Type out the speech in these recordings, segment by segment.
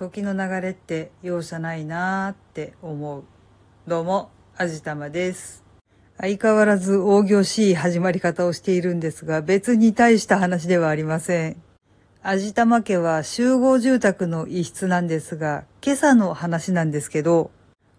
時の流れって容赦ないなーって思う。どうも、あじたまです。相変わらず大行しい始まり方をしているんですが、別に大した話ではありません。あじたま家は集合住宅の一室なんですが、今朝の話なんですけど、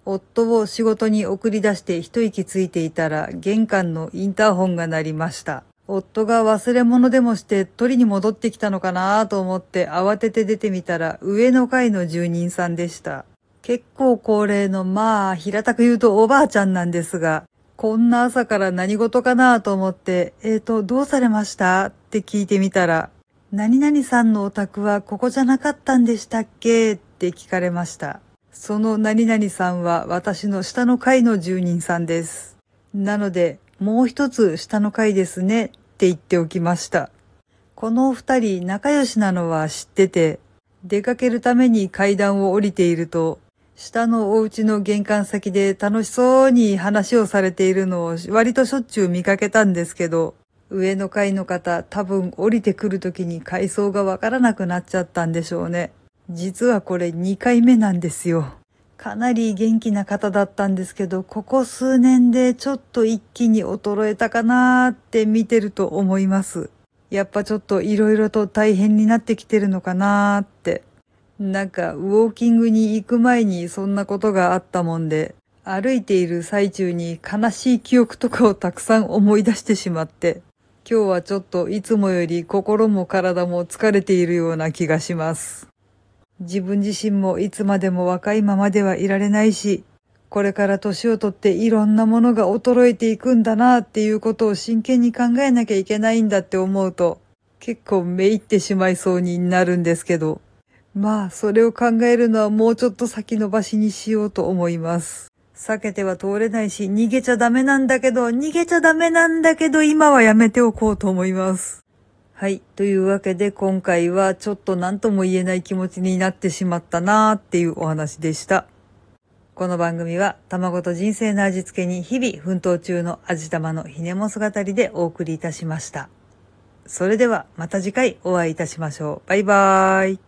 夫を仕事に送り出して一息ついていたら玄関のインターホンが鳴りました。夫が忘れ物でもして取りに戻ってきたのかなと思って慌てて出てみたら上の階の住人さんでした。結構高齢のまあ平たく言うとおばあちゃんなんですが、こんな朝から何事かなと思って、えーと、どうされました？って聞いてみたら、何々さんのお宅はここじゃなかったんでしたっけ？って聞かれました。その何々さんは私の下の階の住人さんです。なので、もう一つ下の階ですねって言っておきました。このお二人仲良しなのは知ってて、出かけるために階段を降りていると、下のお家の玄関先で楽しそうに話をされているのを割としょっちゅう見かけたんですけど、上の階の方多分降りてくる時に階層がわからなくなっちゃったんでしょうね。実はこれ2回目なんですよ。かなり元気な方だったんですけど、ここ数年でちょっと一気に衰えたかなーって見てると思います。やっぱちょっと色々と大変になってきてるのかなーって。なんか、ウォーキングに行く前にそんなことがあったもんで、歩いている最中に悲しい記憶とかをたくさん思い出してしまって、今日はちょっといつもより心も体も疲れているような気がします。自分自身もいつまでも若いままではいられないし、これから年をとっていろんなものが衰えていくんだなっていうことを真剣に考えなきゃいけないんだって思うと、結構めいってしまいそうになるんですけど、まあ、それを考えるのはもうちょっと先延ばしにしようと思います。避けては通れないし、逃げちゃダメなんだけど、逃げちゃダメなんだけど、今はやめておこうと思います。はい。というわけで、今回はちょっと何とも言えない気持ちになってしまったなーっていうお話でした。この番組は、卵と人生の味付けに日々奮闘中の味玉のひねも姿りでお送りいたしました。それでは、また次回お会いいたしましょう。バイバーイ。